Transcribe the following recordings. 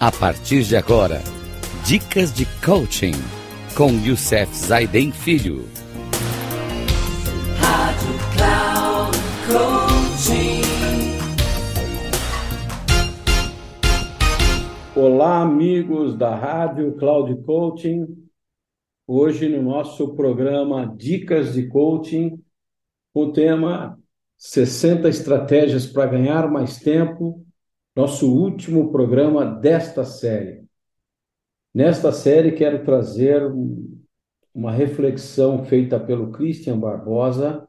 A partir de agora, dicas de coaching com Youssef Zaiden Filho. Rádio Cloud Coaching. Olá, amigos da Rádio Cloud Coaching. Hoje no nosso programa Dicas de Coaching, o tema 60 estratégias para ganhar mais tempo nosso último programa desta série. Nesta série, quero trazer uma reflexão feita pelo Christian Barbosa,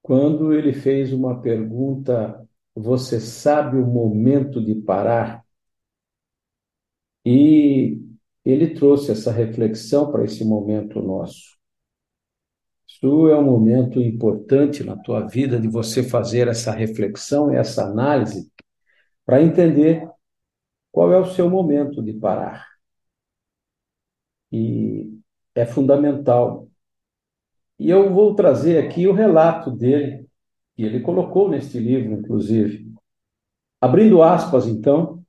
quando ele fez uma pergunta: Você sabe o momento de parar? E ele trouxe essa reflexão para esse momento nosso. Isso é um momento importante na tua vida de você fazer essa reflexão, essa análise para entender qual é o seu momento de parar. E é fundamental. E eu vou trazer aqui o relato dele, que ele colocou neste livro, inclusive. Abrindo aspas, então,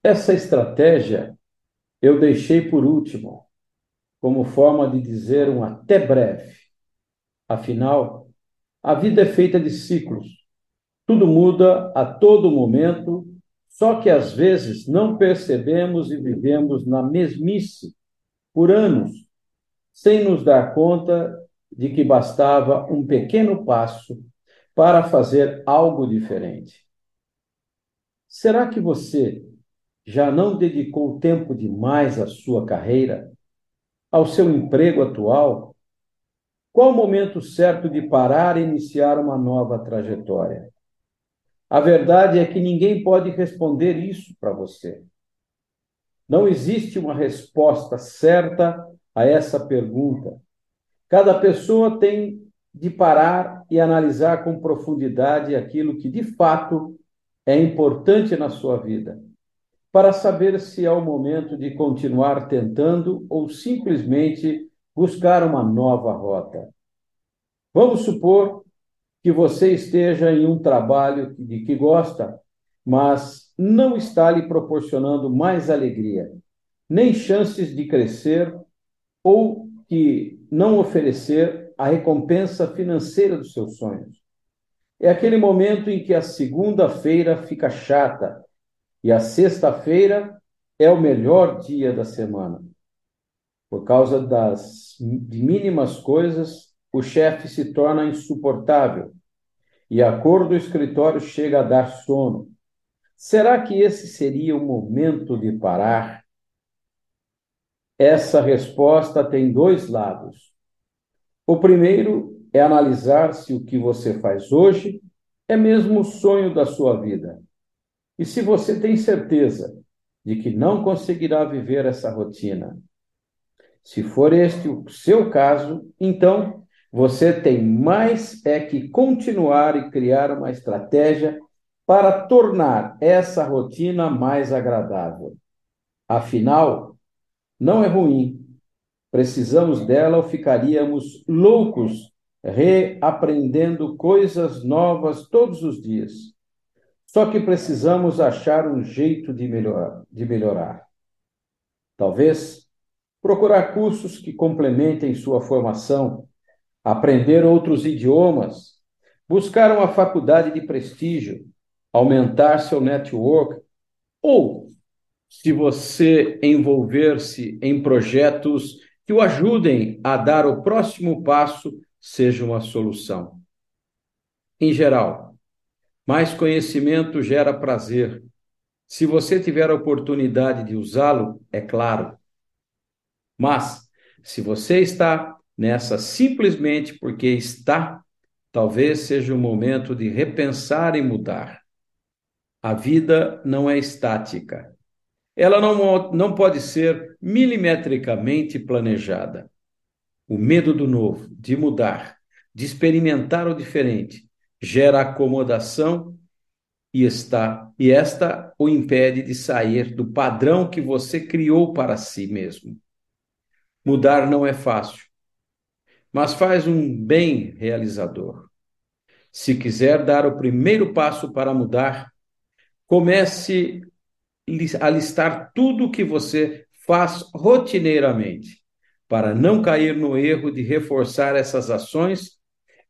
essa estratégia eu deixei por último, como forma de dizer um até breve. Afinal, a vida é feita de ciclos tudo muda a todo momento, só que às vezes não percebemos e vivemos na mesmice por anos, sem nos dar conta de que bastava um pequeno passo para fazer algo diferente. Será que você já não dedicou tempo demais à sua carreira, ao seu emprego atual? Qual o momento certo de parar e iniciar uma nova trajetória? A verdade é que ninguém pode responder isso para você. Não existe uma resposta certa a essa pergunta. Cada pessoa tem de parar e analisar com profundidade aquilo que de fato é importante na sua vida, para saber se é o momento de continuar tentando ou simplesmente buscar uma nova rota. Vamos supor que você esteja em um trabalho de que gosta, mas não está lhe proporcionando mais alegria, nem chances de crescer ou que não oferecer a recompensa financeira dos seus sonhos. É aquele momento em que a segunda-feira fica chata e a sexta-feira é o melhor dia da semana. Por causa das de mínimas coisas, o chefe se torna insuportável e a cor do escritório chega a dar sono. Será que esse seria o momento de parar? Essa resposta tem dois lados. O primeiro é analisar se o que você faz hoje é mesmo o sonho da sua vida. E se você tem certeza de que não conseguirá viver essa rotina. Se for este o seu caso, então você tem mais é que continuar e criar uma estratégia para tornar essa rotina mais agradável. Afinal, não é ruim. Precisamos dela ou ficaríamos loucos reaprendendo coisas novas todos os dias. Só que precisamos achar um jeito de melhorar. De melhorar. Talvez procurar cursos que complementem sua formação aprender outros idiomas, buscar uma faculdade de prestígio, aumentar seu network, ou, se você envolver-se em projetos que o ajudem a dar o próximo passo, seja uma solução. Em geral, mais conhecimento gera prazer. Se você tiver a oportunidade de usá-lo, é claro. Mas, se você está nessa simplesmente porque está, talvez seja o momento de repensar e mudar. A vida não é estática. Ela não, não pode ser milimetricamente planejada. O medo do novo, de mudar, de experimentar o diferente, gera acomodação e está e esta o impede de sair do padrão que você criou para si mesmo. Mudar não é fácil mas faz um bem realizador. Se quiser dar o primeiro passo para mudar, comece a listar tudo o que você faz rotineiramente, para não cair no erro de reforçar essas ações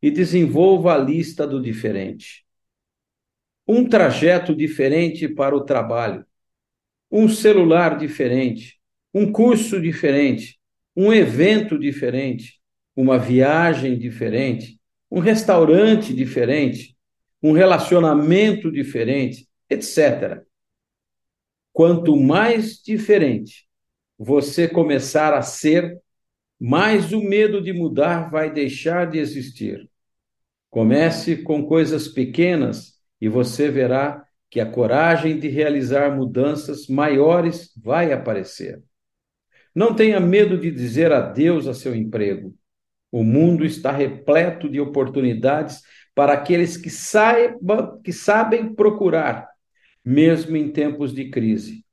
e desenvolva a lista do diferente. Um trajeto diferente para o trabalho, um celular diferente, um curso diferente, um evento diferente, uma viagem diferente, um restaurante diferente, um relacionamento diferente, etc. Quanto mais diferente você começar a ser, mais o medo de mudar vai deixar de existir. Comece com coisas pequenas e você verá que a coragem de realizar mudanças maiores vai aparecer. Não tenha medo de dizer adeus a seu emprego. O mundo está repleto de oportunidades para aqueles que, saibam, que sabem procurar mesmo em tempos de crise.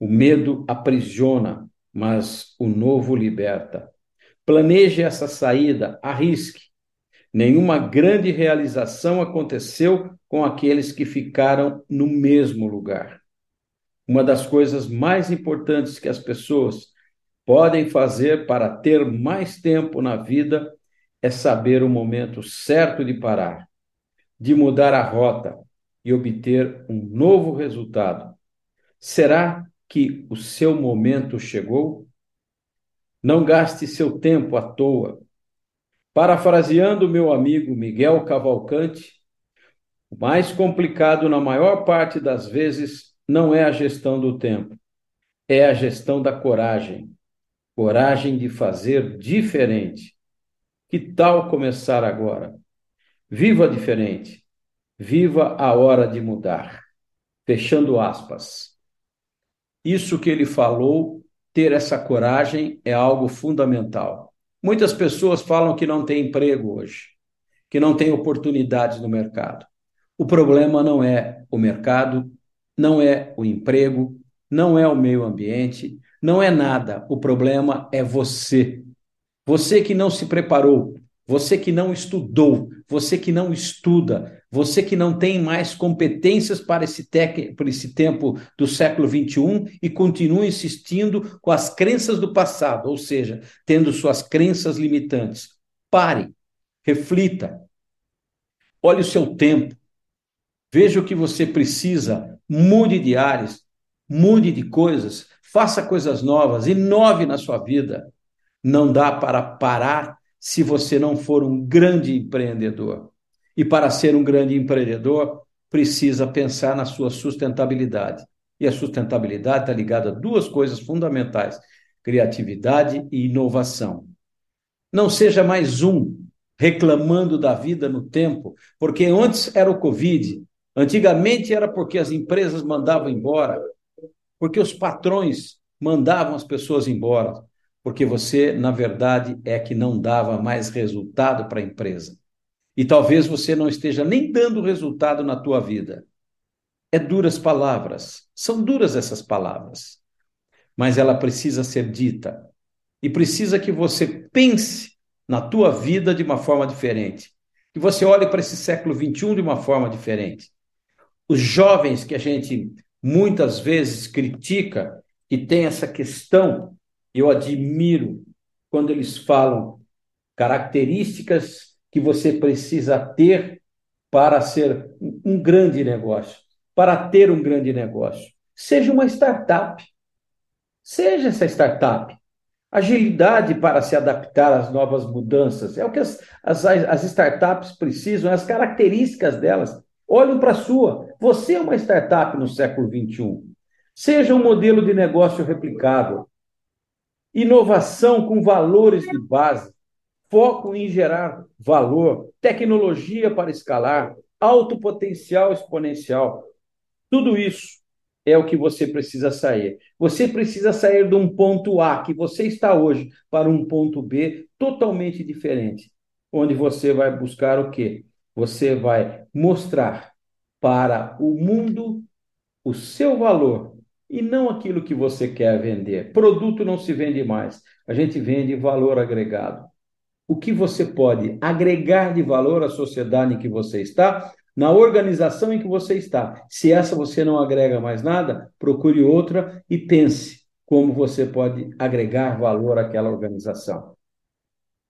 O medo aprisiona, mas o novo liberta. Planeje essa saída, arrisque. Nenhuma grande realização aconteceu com aqueles que ficaram no mesmo lugar. Uma das coisas mais importantes que as pessoas podem fazer para ter mais tempo na vida é saber o momento certo de parar, de mudar a rota, e obter um novo resultado. Será que o seu momento chegou? Não gaste seu tempo à toa. Parafraseando meu amigo Miguel Cavalcante, o mais complicado na maior parte das vezes não é a gestão do tempo, é a gestão da coragem. Coragem de fazer diferente. Que tal começar agora? Viva diferente. Viva a hora de mudar. Fechando aspas. Isso que ele falou, ter essa coragem é algo fundamental. Muitas pessoas falam que não tem emprego hoje, que não tem oportunidades no mercado. O problema não é o mercado, não é o emprego, não é o meio ambiente, não é nada. O problema é você. Você que não se preparou, você que não estudou, você que não estuda, você que não tem mais competências para esse, tec... para esse tempo do século XXI e continua insistindo com as crenças do passado, ou seja, tendo suas crenças limitantes. Pare, reflita, olhe o seu tempo, veja o que você precisa, mude de áreas, mude de coisas, faça coisas novas, inove na sua vida. Não dá para parar se você não for um grande empreendedor. E para ser um grande empreendedor, precisa pensar na sua sustentabilidade. E a sustentabilidade está ligada a duas coisas fundamentais: criatividade e inovação. Não seja mais um reclamando da vida no tempo, porque antes era o Covid, antigamente era porque as empresas mandavam embora, porque os patrões mandavam as pessoas embora porque você, na verdade, é que não dava mais resultado para a empresa. E talvez você não esteja nem dando resultado na tua vida. É duras palavras, são duras essas palavras, mas ela precisa ser dita. E precisa que você pense na tua vida de uma forma diferente. Que você olhe para esse século XXI de uma forma diferente. Os jovens que a gente muitas vezes critica e tem essa questão eu admiro quando eles falam características que você precisa ter para ser um grande negócio, para ter um grande negócio. Seja uma startup. Seja essa startup. Agilidade para se adaptar às novas mudanças. É o que as, as, as startups precisam, as características delas. Olhem para a sua. Você é uma startup no século XXI. Seja um modelo de negócio replicável inovação com valores de base, foco em gerar valor, tecnologia para escalar, alto potencial exponencial. Tudo isso é o que você precisa sair. Você precisa sair de um ponto A que você está hoje para um ponto B totalmente diferente, onde você vai buscar o quê? Você vai mostrar para o mundo o seu valor e não aquilo que você quer vender. Produto não se vende mais, a gente vende valor agregado. O que você pode agregar de valor à sociedade em que você está, na organização em que você está. Se essa você não agrega mais nada, procure outra e pense como você pode agregar valor àquela organização.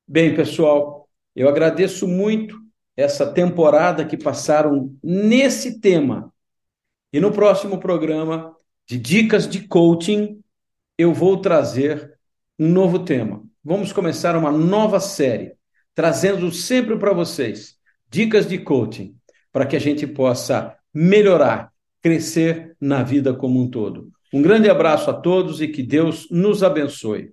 Bem, pessoal, eu agradeço muito essa temporada que passaram nesse tema. E no próximo programa de dicas de coaching, eu vou trazer um novo tema. Vamos começar uma nova série, trazendo sempre para vocês dicas de coaching, para que a gente possa melhorar, crescer na vida como um todo. Um grande abraço a todos e que Deus nos abençoe.